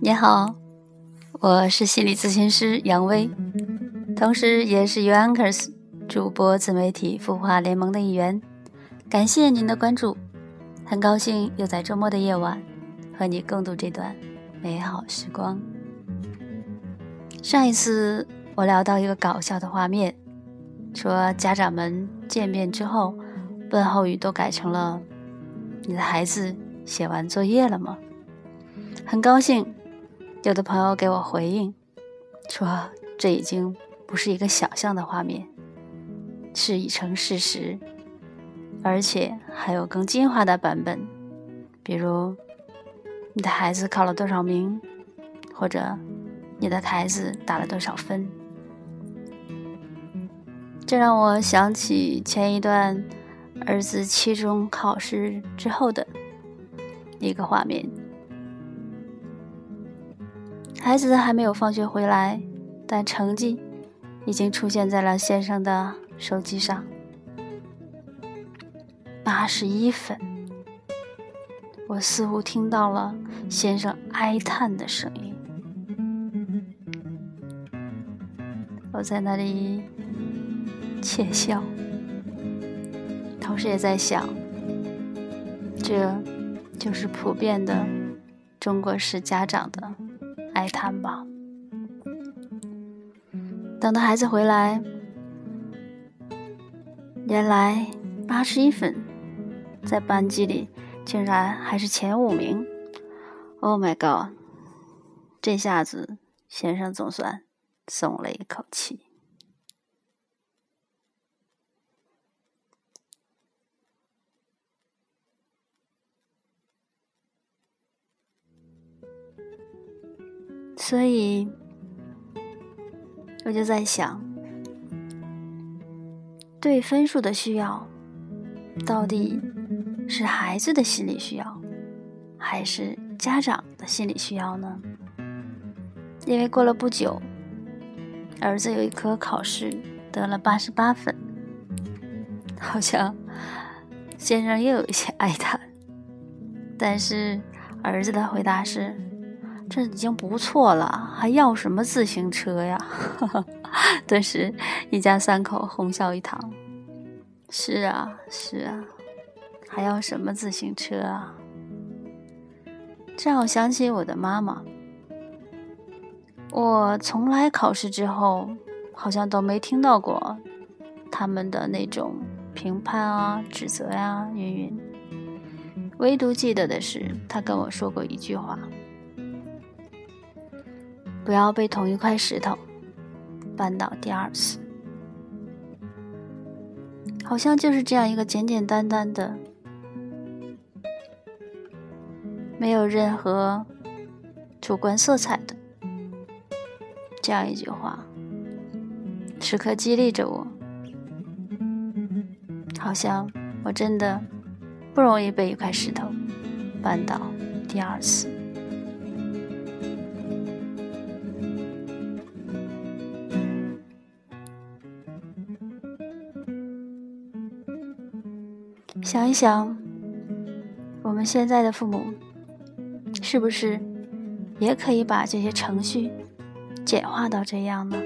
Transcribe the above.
你好，我是心理咨询师杨威，同时也是 Uncers 主播自媒体孵化联盟的一员。感谢您的关注，很高兴又在周末的夜晚和你共度这段美好时光。上一次我聊到一个搞笑的画面，说家长们见面之后，问候语都改成了“你的孩子写完作业了吗？”很高兴。有的朋友给我回应说：“这已经不是一个想象的画面，是已成事实，而且还有更进化的版本，比如你的孩子考了多少名，或者你的孩子打了多少分。”这让我想起前一段儿子期中考试之后的一个画面。孩子还没有放学回来，但成绩已经出现在了先生的手机上，八十一分。我似乎听到了先生哀叹的声音，我在那里窃笑，同时也在想，这就是普遍的中国式家长的。哀叹吧。等到孩子回来，原来八十一分，在班级里竟然还是前五名。Oh my god！这下子先生总算松了一口气。所以，我就在想，对分数的需要，到底是孩子的心理需要，还是家长的心理需要呢？因为过了不久，儿子有一科考试得了八十八分，好像先生又有一些哀叹，但是儿子的回答是。这已经不错了，还要什么自行车呀？顿时，一家三口哄笑一堂。是啊，是啊，还要什么自行车啊？这让我想起我的妈妈。我从来考试之后，好像都没听到过他们的那种评判啊、指责呀，云云。唯独记得的是，他跟我说过一句话。不要被同一块石头绊倒第二次，好像就是这样一个简简单单的、没有任何主观色彩的这样一句话，时刻激励着我。好像我真的不容易被一块石头绊倒第二次。想一想，我们现在的父母，是不是也可以把这些程序简化到这样呢？